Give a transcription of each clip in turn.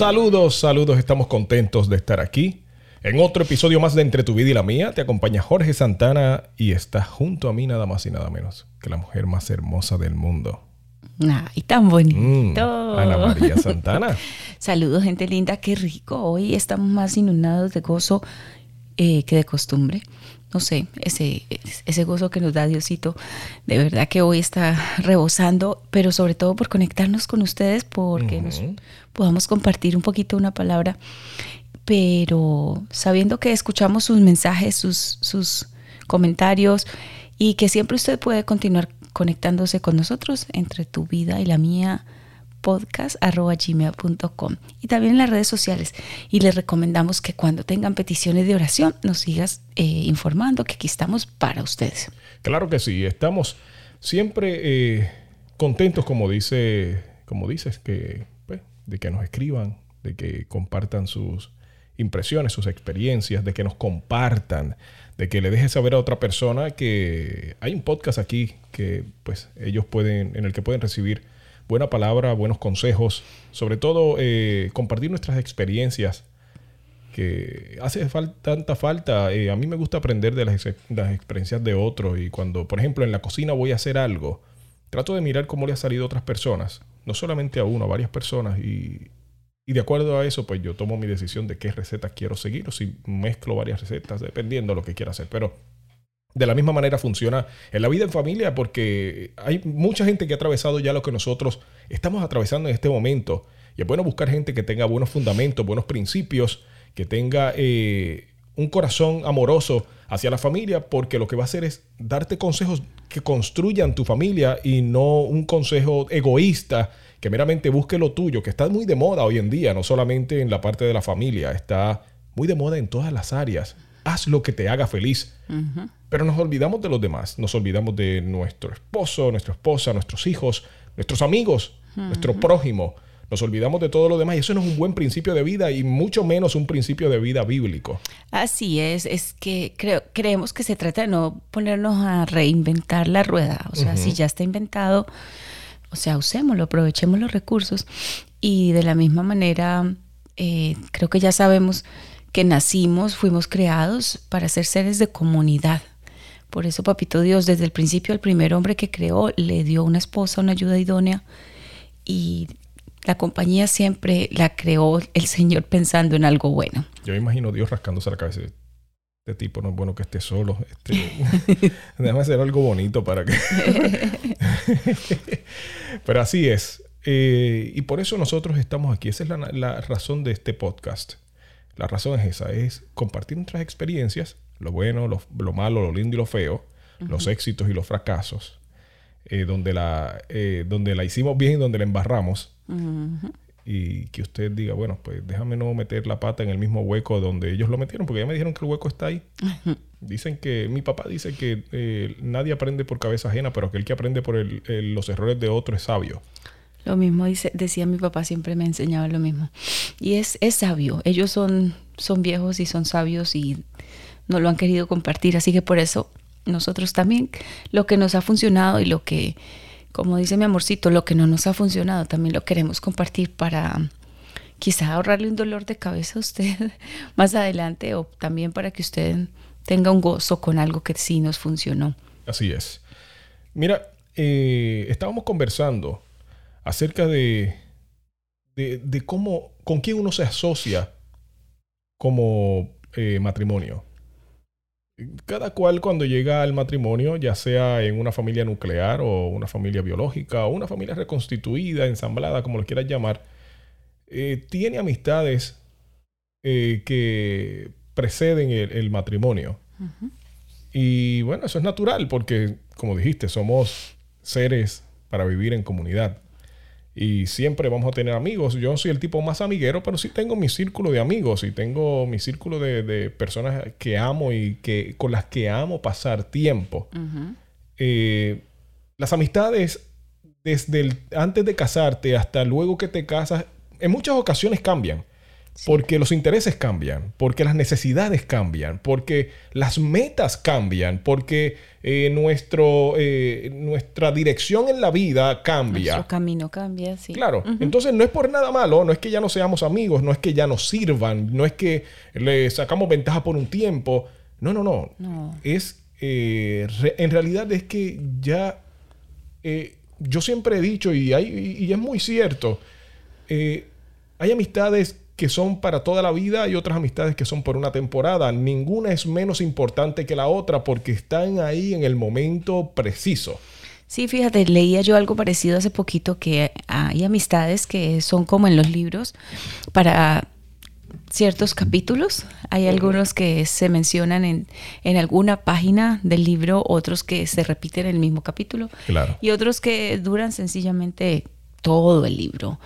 Saludos, saludos, estamos contentos de estar aquí. En otro episodio más de Entre tu vida y la mía, te acompaña Jorge Santana y está junto a mí nada más y nada menos que la mujer más hermosa del mundo. Ay, tan bonito. Mm, Ana María Santana. Saludos, gente linda, qué rico. Hoy estamos más inundados de gozo eh, que de costumbre. No sé, ese, ese gozo que nos da Diosito, de verdad que hoy está rebosando, pero sobre todo por conectarnos con ustedes, porque nos podamos compartir un poquito una palabra, pero sabiendo que escuchamos sus mensajes, sus, sus comentarios y que siempre usted puede continuar conectándose con nosotros entre tu vida y la mía podcast.gmail.com y también en las redes sociales. Y les recomendamos que cuando tengan peticiones de oración nos sigas eh, informando que aquí estamos para ustedes. Claro que sí, estamos siempre eh, contentos, como dice, como dices, que, pues, de que nos escriban, de que compartan sus impresiones, sus experiencias, de que nos compartan, de que le deje saber a otra persona que hay un podcast aquí que pues ellos pueden, en el que pueden recibir buena palabra, buenos consejos, sobre todo eh, compartir nuestras experiencias, que hace falta, tanta falta. Eh, a mí me gusta aprender de las, experiencias de otros y cuando, por ejemplo, en la cocina voy a hacer algo, trato de mirar cómo le ha salido a otras personas, no solamente a uno, a varias personas y, y de acuerdo a eso, pues yo tomo mi decisión de qué recetas quiero seguir o si mezclo varias recetas, dependiendo de lo que quiera hacer. Pero de la misma manera funciona en la vida en familia porque hay mucha gente que ha atravesado ya lo que nosotros estamos atravesando en este momento. Y es bueno buscar gente que tenga buenos fundamentos, buenos principios, que tenga eh, un corazón amoroso hacia la familia, porque lo que va a hacer es darte consejos que construyan tu familia y no un consejo egoísta que meramente busque lo tuyo, que está muy de moda hoy en día, no solamente en la parte de la familia, está muy de moda en todas las áreas. Haz lo que te haga feliz. Pero nos olvidamos de los demás, nos olvidamos de nuestro esposo, nuestra esposa, nuestros hijos, nuestros amigos, nuestro prójimo. Nos olvidamos de todo lo demás y eso no es un buen principio de vida y mucho menos un principio de vida bíblico. Así es, es que creo, creemos que se trata de no ponernos a reinventar la rueda. O sea, si ya está inventado, o sea, usémoslo, aprovechemos los recursos y de la misma manera eh, creo que ya sabemos que nacimos, fuimos creados para ser seres de comunidad. Por eso, Papito Dios, desde el principio, el primer hombre que creó le dio una esposa, una ayuda idónea y la compañía siempre la creó el Señor pensando en algo bueno. Yo imagino Dios rascándose la cabeza. Este tipo no es bueno que esté solo. Este, déjame hacer algo bonito para que. Pero así es. Eh, y por eso nosotros estamos aquí. Esa es la razón de este podcast. La razón es esa, es compartir nuestras experiencias, lo bueno, lo, malo, lo lindo y lo feo, los éxitos y los fracasos, eh, donde, la, eh, donde la hicimos bien y donde la embarramos. Y que usted diga, bueno, pues déjame no meter la pata en el mismo hueco donde ellos lo metieron, porque ya me dijeron que el hueco está ahí. Dicen que, mi papá dice que eh, nadie aprende por cabeza ajena, pero que el que aprende por los errores de otro es sabio. Lo mismo dice, decía mi papá, siempre me enseñaba lo mismo. Y es, es sabio. Ellos son, son viejos y son sabios y no lo han querido compartir. Así que por eso nosotros también lo que nos ha funcionado y lo que, como dice mi amorcito, lo que no nos ha funcionado también lo queremos compartir para quizá ahorrarle un dolor de cabeza a usted más adelante o también para que usted tenga un gozo con algo que sí nos funcionó. Así es. Mira, eh, estábamos conversando acerca de, de, cómo, con quién uno se asocia como eh, matrimonio. Cada cual cuando llega al matrimonio, ya sea en una familia nuclear o una familia biológica o una familia reconstituida, ensamblada, como lo quieras llamar, eh, tiene amistades que preceden el, matrimonio. Y bueno, eso es natural porque, como dijiste, somos seres para vivir en comunidad. Y siempre vamos a tener amigos. Yo soy el tipo más amiguero, pero sí tengo mi círculo de amigos y tengo mi círculo de, personas que amo y que, con las que amo pasar tiempo. Eh, las amistades, desde el, antes de casarte hasta luego que te casas, en muchas ocasiones cambian. Porque los intereses cambian, porque las necesidades cambian, porque las metas cambian, porque eh, nuestro, eh, nuestra dirección en la vida cambia. Nuestro camino cambia, sí. Claro. Entonces no es por nada malo, no es que ya no seamos amigos, no es que ya nos sirvan, no es que le sacamos ventaja por un tiempo. No, no, no. no. Es, eh, en realidad es que ya, yo siempre he dicho, y, hay, y es muy cierto, hay amistades que son para toda la vida y otras amistades que son por una temporada. Ninguna es menos importante que la otra porque están ahí en el momento preciso. Sí, fíjate, leía yo algo parecido hace poquito que hay amistades que son como en los libros para ciertos capítulos. Hay algunos que se mencionan en, en, alguna página del libro, otros que se repiten en el mismo capítulo claro. y otros que duran sencillamente todo el libro.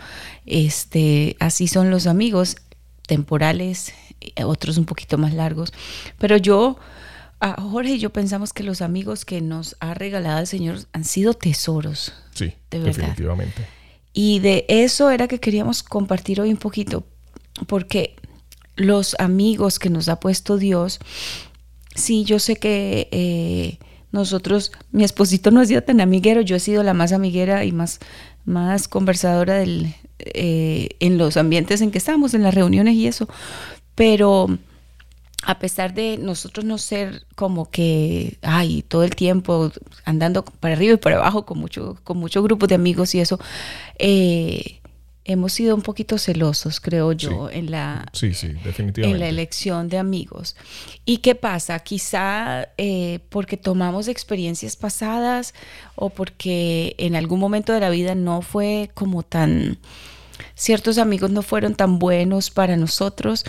Este, así son los amigos temporales, eh, otros un poquito más largos. Pero yo, a Jorge y yo pensamos que los amigos que nos ha regalado el Señor han sido tesoros. Sí, definitivamente. Y de eso era que queríamos compartir hoy un poquito, porque los amigos que nos ha puesto Dios, sí, yo sé que eh, nosotros, mi esposito no ha sido tan amiguero, yo he sido la más amiguera y más más conversadora del, eh, en los ambientes en que estamos, en las reuniones y eso. Pero a pesar de nosotros no ser como que, ay, todo el tiempo andando para arriba y para abajo con mucho, con muchos grupos de amigos y eso, eh, hemos sido un poquito celosos, creo yo, en, la, sí, sí, definitivamente. en la elección de amigos. ¿Y qué pasa? Quizá eh, porque tomamos experiencias pasadas o porque en algún momento de la vida no fue como tan... Ciertos amigos no fueron tan buenos para nosotros,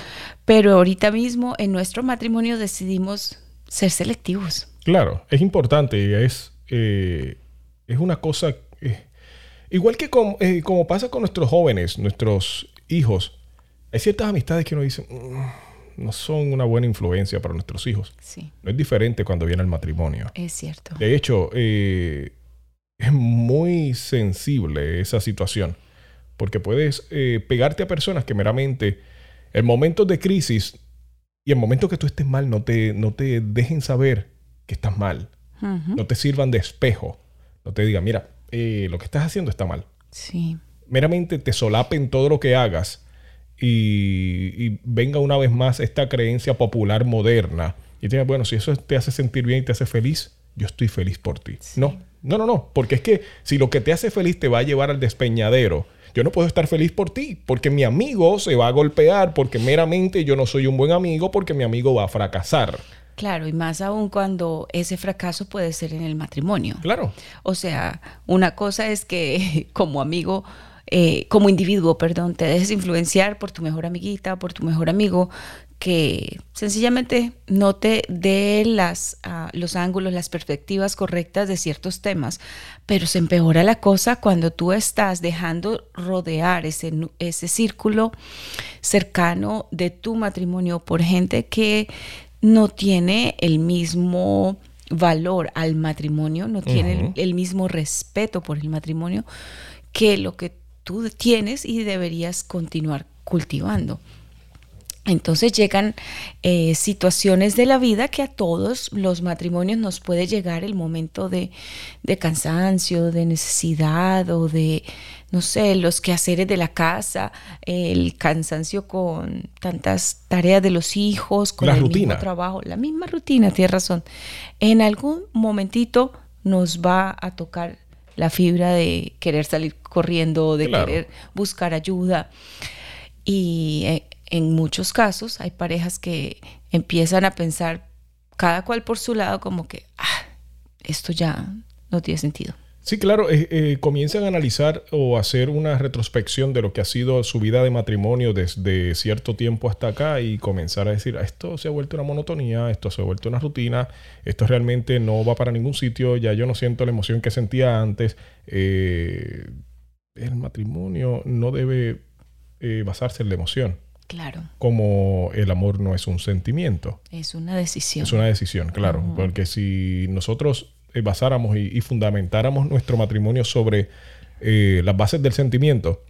pero ahorita mismo en nuestro matrimonio decidimos ser selectivos. Claro, es importante, es, eh, es una cosa... Eh, Igual que eh, como pasa con nuestros jóvenes, nuestros hijos, hay ciertas amistades que uno dice, mm, no son una buena influencia para nuestros hijos. Sí. No es diferente cuando viene el matrimonio. Es cierto. De hecho, eh, es muy sensible esa situación, porque puedes eh, pegarte a personas que meramente en momentos de crisis y en momentos que tú estés mal no te, no te dejen saber que estás mal, no te sirvan de espejo, no te digan, mira, eh, lo que estás haciendo está mal. Sí. Meramente te solapen todo lo que hagas y, venga una vez más esta creencia popular moderna y te diga, bueno, si eso te hace sentir bien y te hace feliz, yo estoy feliz por ti. No, no, no, no, porque es que si lo que te hace feliz te va a llevar al despeñadero, yo no puedo estar feliz por ti, porque mi amigo se va a golpear, porque meramente yo no soy un buen amigo, porque mi amigo va a fracasar. Claro, y más aún cuando ese fracaso puede ser en el matrimonio. Claro. O sea, una cosa es que como amigo, eh, como individuo, perdón, te dejes influenciar por tu mejor amiguita, por tu mejor amigo, que sencillamente no te dé las, ah, los ángulos, las perspectivas correctas de ciertos temas, pero se empeora la cosa cuando tú estás dejando rodear ese, ese círculo cercano de tu matrimonio por gente que no tiene el mismo valor al matrimonio, no tiene el, mismo respeto por el matrimonio que lo que tú tienes y deberías continuar cultivando. Entonces llegan eh, situaciones de la vida que a todos los matrimonios nos puede llegar el momento de, de, cansancio, de necesidad o de, no sé, los quehaceres de la casa, el cansancio con tantas tareas de los hijos, con el mismo trabajo, la misma rutina, tienes razón. En algún momentito nos va a tocar la fibra de querer salir corriendo, de querer buscar ayuda. Y eh, en muchos casos hay parejas que empiezan a pensar cada cual por su lado como que ah, esto ya no tiene sentido. Sí, claro, eh, eh, comienzan a analizar o hacer una retrospección de lo que ha sido su vida de matrimonio desde cierto tiempo hasta acá y comenzar a decir, ah, esto se ha vuelto una monotonía, esto se ha vuelto una rutina, esto realmente no va para ningún sitio, ya yo no siento la emoción que sentía antes. Eh, el matrimonio no debe basarse en la emoción. Claro. Como el amor no es un sentimiento. Es una decisión. Es una decisión, claro. Porque si nosotros eh, basáramos y, fundamentáramos nuestro matrimonio sobre eh, las bases del sentimiento,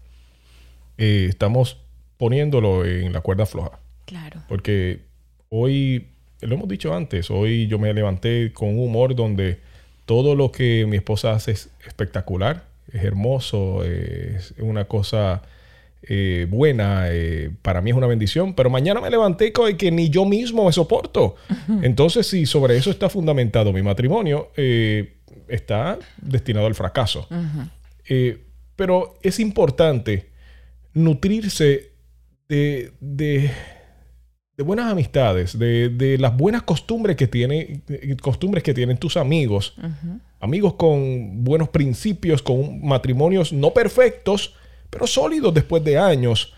eh, estamos poniéndolo en la cuerda floja. Claro. Porque hoy, lo hemos dicho antes, hoy yo me levanté con un humor donde todo lo que mi esposa hace es espectacular, es hermoso, es una cosa eh, buena, eh, para mí es una bendición, pero mañana me levanté con que ni yo mismo me soporto. Entonces, si sobre eso está fundamentado mi matrimonio, eh, está destinado al fracaso. pero es importante nutrirse de, de, buenas amistades, de, las buenas costumbres que, tiene, costumbres que tienen tus amigos, amigos con buenos principios, con matrimonios no perfectos, pero sólidos después de años,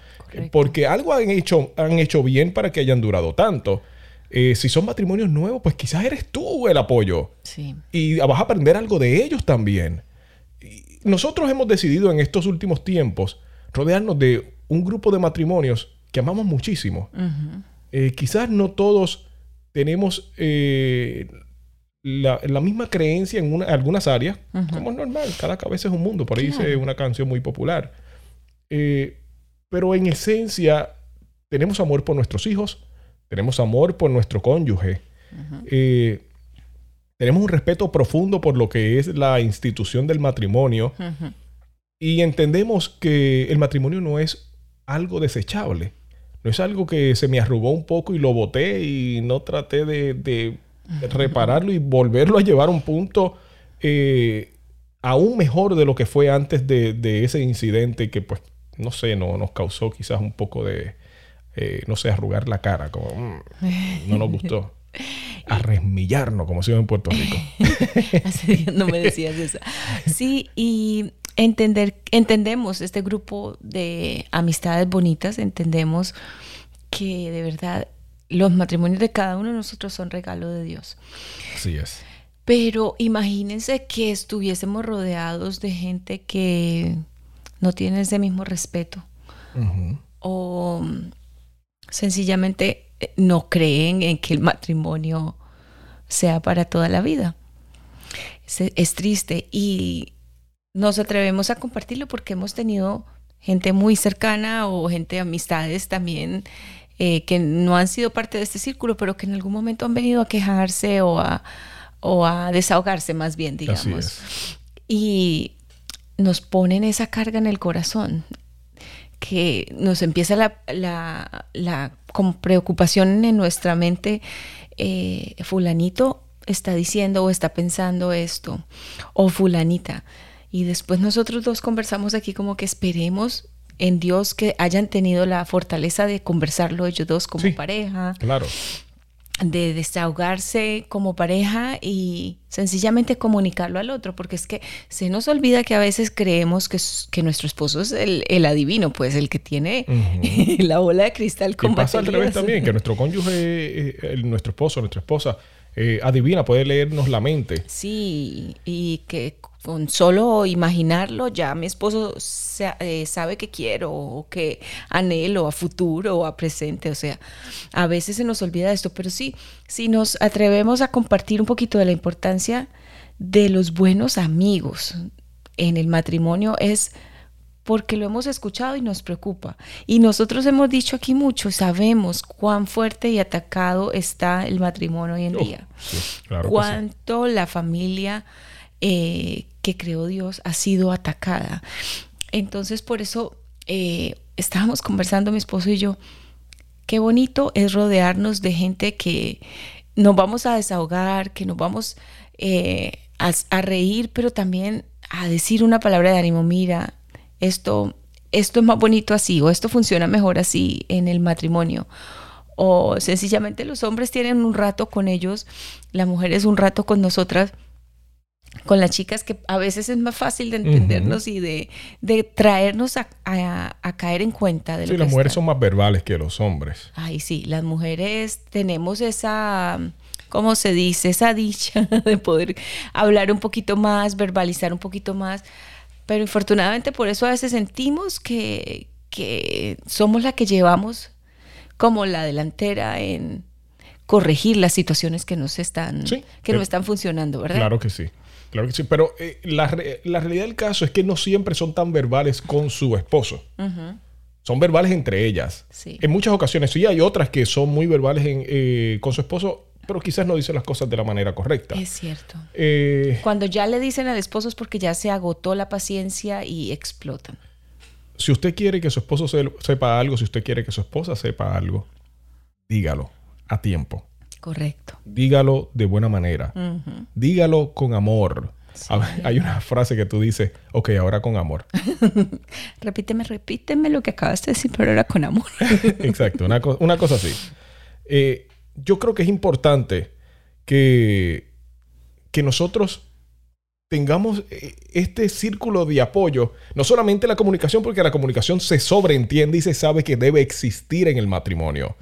porque algo han hecho, han hecho bien para que hayan durado tanto. Eh, si son matrimonios nuevos, pues quizás eres tú el apoyo. Sí. Y vas a aprender algo de ellos también. nosotros hemos decidido en estos últimos tiempos rodearnos de un grupo de matrimonios que amamos muchísimo. Eh, quizás no todos tenemos eh, la, misma creencia en algunas áreas, como es normal, cada cabeza es un mundo, por ahí dice una canción muy popular. Eh, pero en esencia tenemos amor por nuestros hijos, tenemos amor por nuestro cónyuge, eh, tenemos un respeto profundo por lo que es la institución del matrimonio y entendemos que el matrimonio no es algo desechable, no es algo que se me arrugó un poco y lo boté y no traté de, repararlo y volverlo a llevar a un punto eh, aún mejor de lo que fue antes de, de ese incidente que pues no sé, no, nos causó quizás un poco de, eh, no sé, arrugar la cara, como mm, no nos gustó. Arremillarnos, como se en Puerto Rico. no me decías eso. Sí, y entender, entendemos este grupo de amistades bonitas, entendemos que de verdad los matrimonios de cada uno de nosotros son regalo de Dios. Así es. Pero imagínense que estuviésemos rodeados de gente que no tienen ese mismo respeto. O sencillamente eh, no creen en que el matrimonio sea para toda la vida. Es, triste y nos atrevemos a compartirlo porque hemos tenido gente muy cercana o gente de amistades también eh, que no han sido parte de este círculo, pero que en algún momento han venido a quejarse o a, o a desahogarse más bien, digamos. Y nos ponen esa carga en el corazón, que nos empieza la, la, preocupación en nuestra mente, eh, fulanito está diciendo o está pensando esto, o fulanita. Y después nosotros dos conversamos aquí como que esperemos en Dios que hayan tenido la fortaleza de conversarlo ellos dos como pareja. Claro de desahogarse como pareja y sencillamente comunicarlo al otro, porque es que se nos olvida que a veces creemos que, que nuestro esposo es el, adivino, pues el que tiene la bola de cristal con pasa al revés también, que nuestro cónyuge, eh, nuestro esposo, nuestra esposa, eh, adivina, puede leernos la mente. Sí, y que con solo imaginarlo ya mi esposo eh, sabe que quiero o que anhelo a futuro o a presente. O sea, a veces se nos olvida esto, pero sí, si nos atrevemos a compartir un poquito de la importancia de los buenos amigos en el matrimonio es porque lo hemos escuchado y nos preocupa. Y nosotros hemos dicho aquí mucho, sabemos cuán fuerte y atacado está el matrimonio hoy en Oh, día. sí, claro sí. Cuánto la familia eh, que creó Dios ha sido atacada. Entonces, por eso eh, estábamos conversando mi esposo y yo, qué bonito es rodearnos de gente que nos vamos a desahogar, que nos vamos eh, a, a reír, pero también a decir una palabra de ánimo, mira, esto, esto es más bonito así, o esto funciona mejor así en el matrimonio. O sencillamente los hombres tienen un rato con ellos, las mujeres un rato con nosotras, con las chicas, que a veces es más fácil de entendernos y de, de traernos a, a- a caer en cuenta de lo Sí, que las mujeres son más verbales que los hombres. Ay, sí, las mujeres tenemos esa, ¿cómo se dice? Esa dicha de poder hablar un poquito más, verbalizar un poquito más. Pero infortunadamente por eso a veces sentimos que, que somos la que llevamos como la delantera en corregir las situaciones que nos están, Sí, que no eh, están funcionando, ¿verdad? Claro que sí. Claro que sí. Pero eh, la, la realidad del caso es que no siempre son tan verbales con su esposo. Son verbales entre ellas. Sí. En muchas ocasiones sí hay otras que son muy verbales en, eh, con su esposo, pero quizás no dicen las cosas de la manera correcta. Es cierto. Eh, Cuando ya le dicen al esposo es porque ya se agotó la paciencia y explotan. si usted quiere que su esposo se- sepa algo, si usted quiere que su esposa sepa algo, dígalo a tiempo. Correcto. Dígalo de buena manera. Dígalo con amor. Hay una frase que tú dices, ok, ahora con amor. Repíteme, repíteme lo que acabas de decir, pero era con amor. Exacto, una, co- una cosa así. Eh, yo creo que es importante que, que nosotros tengamos eh, este círculo de apoyo, no solamente la comunicación, porque la comunicación se sobreentiende y se sabe que debe existir en el matrimonio,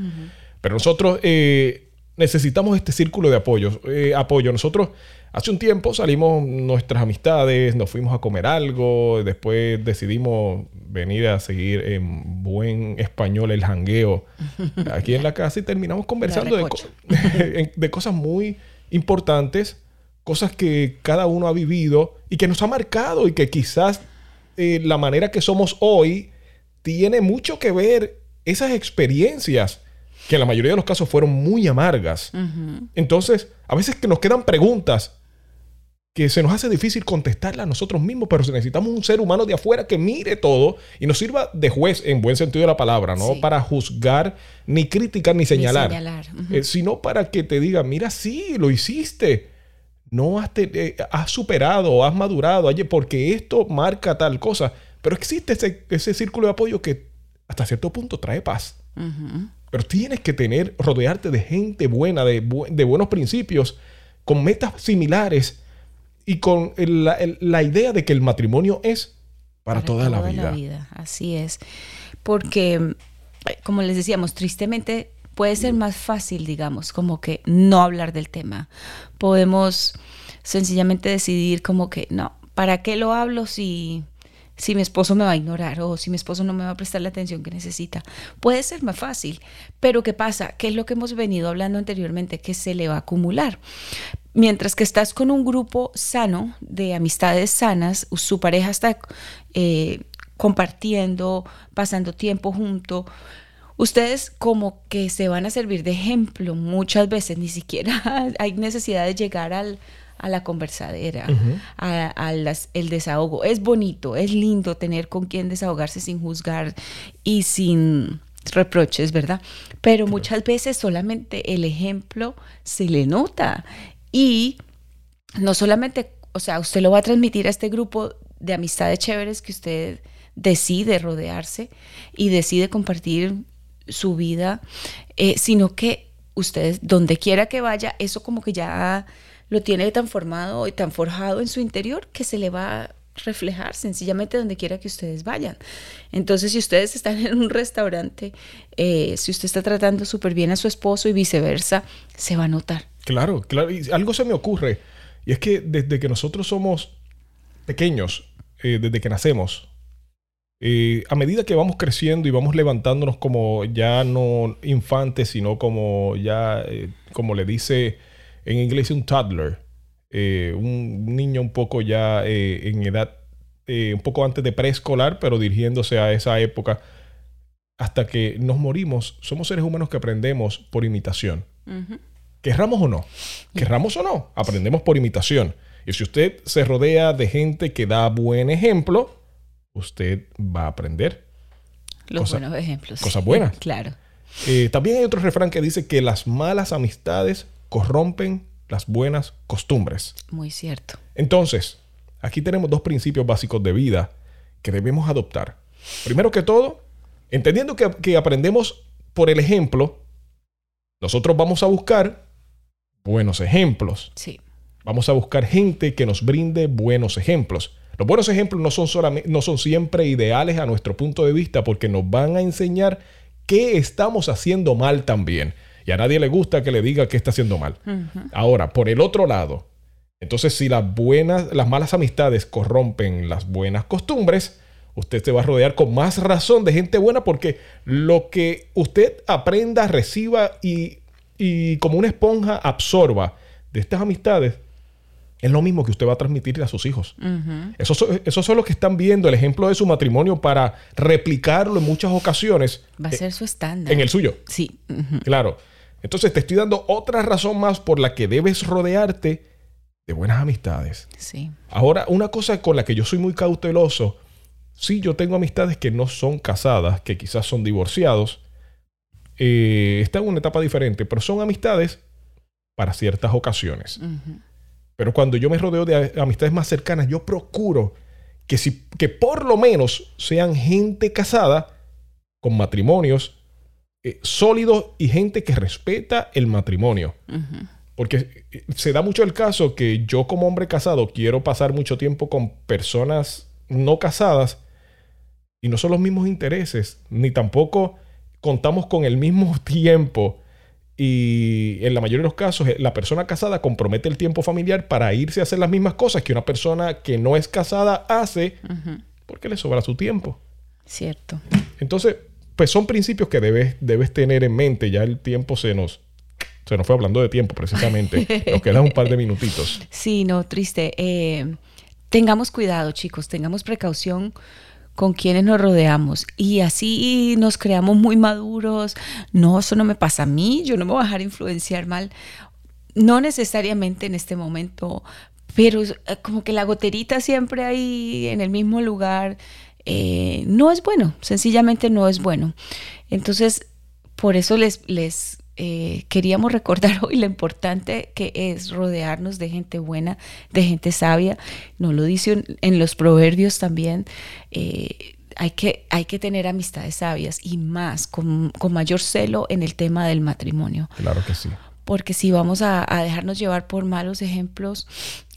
pero nosotros eh, necesitamos este círculo de apoyo. eh, apoyo. Nosotros hace un tiempo salimos nuestras amistades, nos fuimos a comer algo, después decidimos venir a seguir en buen español el jangueo aquí en la casa y terminamos conversando de, co- recocha. de cosas muy importantes, cosas que cada uno ha vivido y que nos ha marcado y que quizás eh, la manera que somos hoy tiene mucho que ver esas experiencias que en la mayoría de los casos fueron muy amargas. Entonces, a veces que nos quedan preguntas que se nos hace difícil contestarlas a nosotros mismos, pero necesitamos un ser humano de afuera que mire todo y nos sirva de juez en buen sentido de la palabra, no Sí. para juzgar, ni criticar, ni señalar. Eh, sino para que te diga, mira, sí, lo hiciste. No has, te- eh, has superado, has madurado, oye, porque esto marca tal cosa. Pero existe ese, ese círculo de apoyo que hasta cierto punto trae paz. Ujú. Pero tienes que tener, rodearte de gente buena, de, bu- de buenos principios, con metas similares y con el- la, el- la idea de que el matrimonio es para, toda, la, vida. Así es. Porque, eh, como les decíamos, tristemente puede ser más fácil, digamos, como que no hablar del tema. Podemos sencillamente decidir como que, no, ¿para qué lo hablo si, si mi esposo me va a ignorar o si mi esposo no me va a prestar la atención que necesita? Puede ser más fácil, pero ¿qué pasa? ¿Qué es lo que hemos venido hablando anteriormente? Que se le va a acumular. Mientras que estás con un grupo sano, de amistades sanas, su pareja está eh, compartiendo, pasando tiempo junto, ustedes como que se van a servir de ejemplo muchas veces, ni siquiera hay necesidad de llegar al, a la conversadera, a, a las- el desahogo. Es bonito, es lindo tener con quien desahogarse sin juzgar y sin reproches, ¿verdad? Pero muchas veces solamente el ejemplo se le nota y no solamente, o sea, usted lo va a transmitir a este grupo de amistades chéveres que usted decide rodearse y decide compartir su vida, eh, sino que ustedes, donde quiera que vaya, eso como que ya lo tiene tan formado y tan forjado en su interior que se le va a reflejar sencillamente donde quiera que ustedes vayan. Entonces, si ustedes están en un restaurante, eh, si usted está tratando súper bien a su esposo y viceversa, se va a notar. Claro, claro. Y algo se me ocurre. Y es que desde que nosotros somos pequeños, eh, desde que nacemos, eh, a medida que vamos creciendo y vamos levantándonos como ya no infantes, sino como ya, eh, como le dice en inglés un toddler, eh, un niño un poco ya eh, en edad eh, un poco antes de preescolar, pero dirigiéndose a esa época, hasta que nos morimos, somos seres humanos que aprendemos por imitación. Querramos o no, querramos o no, aprendemos por imitación. Y si usted se rodea de gente que da buen ejemplo, usted va a aprender. Los buenos ejemplos. Cosas buenas. claro. Eh, también hay otro refrán que dice que las malas amistades corrompen las buenas costumbres. Muy cierto. Entonces, aquí tenemos dos principios básicos de vida que debemos adoptar. Primero que todo, entendiendo que, que aprendemos por el ejemplo, nosotros vamos a buscar buenos ejemplos. Sí. Vamos a buscar gente que nos brinde buenos ejemplos. Los buenos ejemplos no son, solamente, no son siempre ideales a nuestro punto de vista porque nos van a enseñar qué estamos haciendo mal también. Y a nadie le gusta que le diga qué está haciendo mal. Ahora, por el otro lado, entonces si las buenas, las malas amistades corrompen las buenas costumbres, usted se va a rodear con más razón de gente buena porque lo que usted aprenda, reciba y, y como una esponja absorba de estas amistades, es lo mismo que usted va a transmitirle a sus hijos. esos, son los que están viendo el ejemplo de su matrimonio para replicarlo en muchas ocasiones. Va a ser su estándar. En el suyo. Sí. Claro. Entonces te estoy dando otra razón más por la que debes rodearte de buenas amistades. Sí. Ahora, una cosa con la que yo soy muy cauteloso, sí, yo tengo amistades que no son casadas, que quizás son divorciados, eh, están en una etapa diferente, pero son amistades para ciertas ocasiones. Pero cuando yo me rodeo de amistades más cercanas, yo procuro que, si, que por lo menos sean gente casada con matrimonios eh, sólidos y gente que respeta el matrimonio. Porque eh, se da mucho el caso que yo como hombre casado quiero pasar mucho tiempo con personas no casadas y no son los mismos intereses, ni tampoco contamos con el mismo tiempo y en la mayoría de los casos, la persona casada compromete el tiempo familiar para irse a hacer las mismas cosas que una persona que no es casada hace porque le sobra su tiempo. Cierto. Entonces, pues son principios que debes, debes tener en mente. Ya el tiempo se nos, se nos fue hablando de tiempo precisamente. nos quedan un par de minutitos. Sí, no, triste. Eh, tengamos cuidado, chicos, tengamos precaución con quienes nos rodeamos y así nos creamos muy maduros. No, eso no me pasa a mí, yo no me voy a dejar influenciar mal. No necesariamente en este momento, pero eh, como que la goterita siempre ahí en el mismo lugar eh, no es bueno, sencillamente no es bueno. Entonces, por eso les, les eh, queríamos recordar hoy lo importante que es rodearnos de gente buena, de gente sabia. Nos lo dice en los proverbios también. Eh, hay que, hay que tener amistades sabias y más, con, mayor celo en el tema del matrimonio. Claro que sí. Porque si vamos a, dejarnos llevar por malos ejemplos,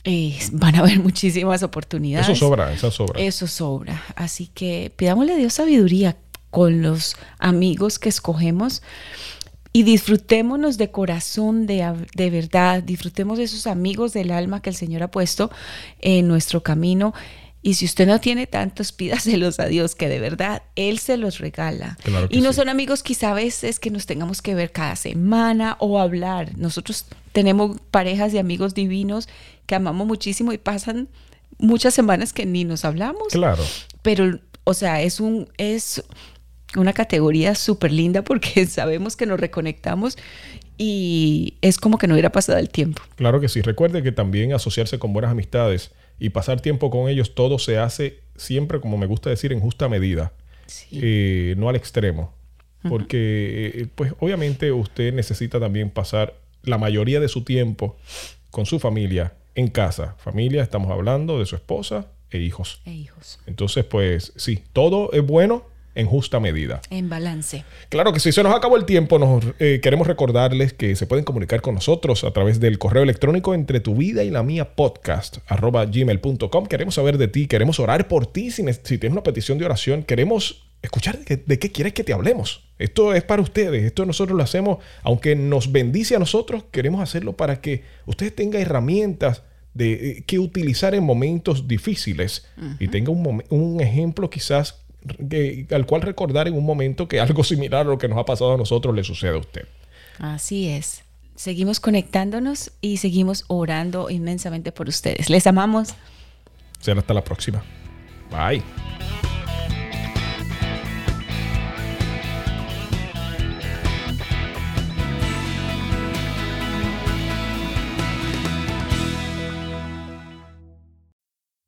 eh, van a haber muchísimas oportunidades. Eso sobra, eso sobra. Eso sobra. Así que pidámosle a Dios sabiduría con los amigos que escogemos y disfrutémonos de corazón, de, de, verdad, disfrutemos de esos amigos del alma que el Señor ha puesto en nuestro camino. Y si usted no tiene tantos, pídaselos a Dios, que de verdad Él se los regala. y no son amigos quizá a veces que nos tengamos que ver cada semana o hablar. Nosotros tenemos parejas de amigos divinos que amamos muchísimo y pasan muchas semanas que ni nos hablamos. Claro. Pero, o sea, es un, es una categoría súper linda porque sabemos que nos reconectamos y es como que no hubiera pasado el tiempo. Claro que sí. Recuerde que también asociarse con buenas amistades y pasar tiempo con ellos, todo se hace siempre, como me gusta decir, en justa medida, eh, no al extremo. Porque, eh, pues obviamente usted necesita también pasar la mayoría de su tiempo con su familia en casa. Familia, estamos hablando de su esposa e hijos. E hijos. Entonces, pues sí, todo es bueno, en justa medida. En balance. Claro que si se nos acabó el tiempo, nos eh, queremos recordarles que se pueden comunicar con nosotros a través del correo electrónico entre tu vida y la mía podcast arroba gmail.com. Queremos saber de ti, queremos orar por ti. Si, si tienes una petición de oración, queremos escuchar de, qué quieres que te hablemos. Esto es para ustedes, esto nosotros lo hacemos, aunque nos bendice a nosotros, queremos hacerlo para que ustedes tengan herramientas de eh, que utilizar en momentos difíciles y tenga un, un ejemplo quizás al cual recordar en un momento que algo similar a lo que nos ha pasado a nosotros le sucede a usted. Así es. Seguimos conectándonos y seguimos orando inmensamente por ustedes. Les amamos. Será hasta la próxima. Bye.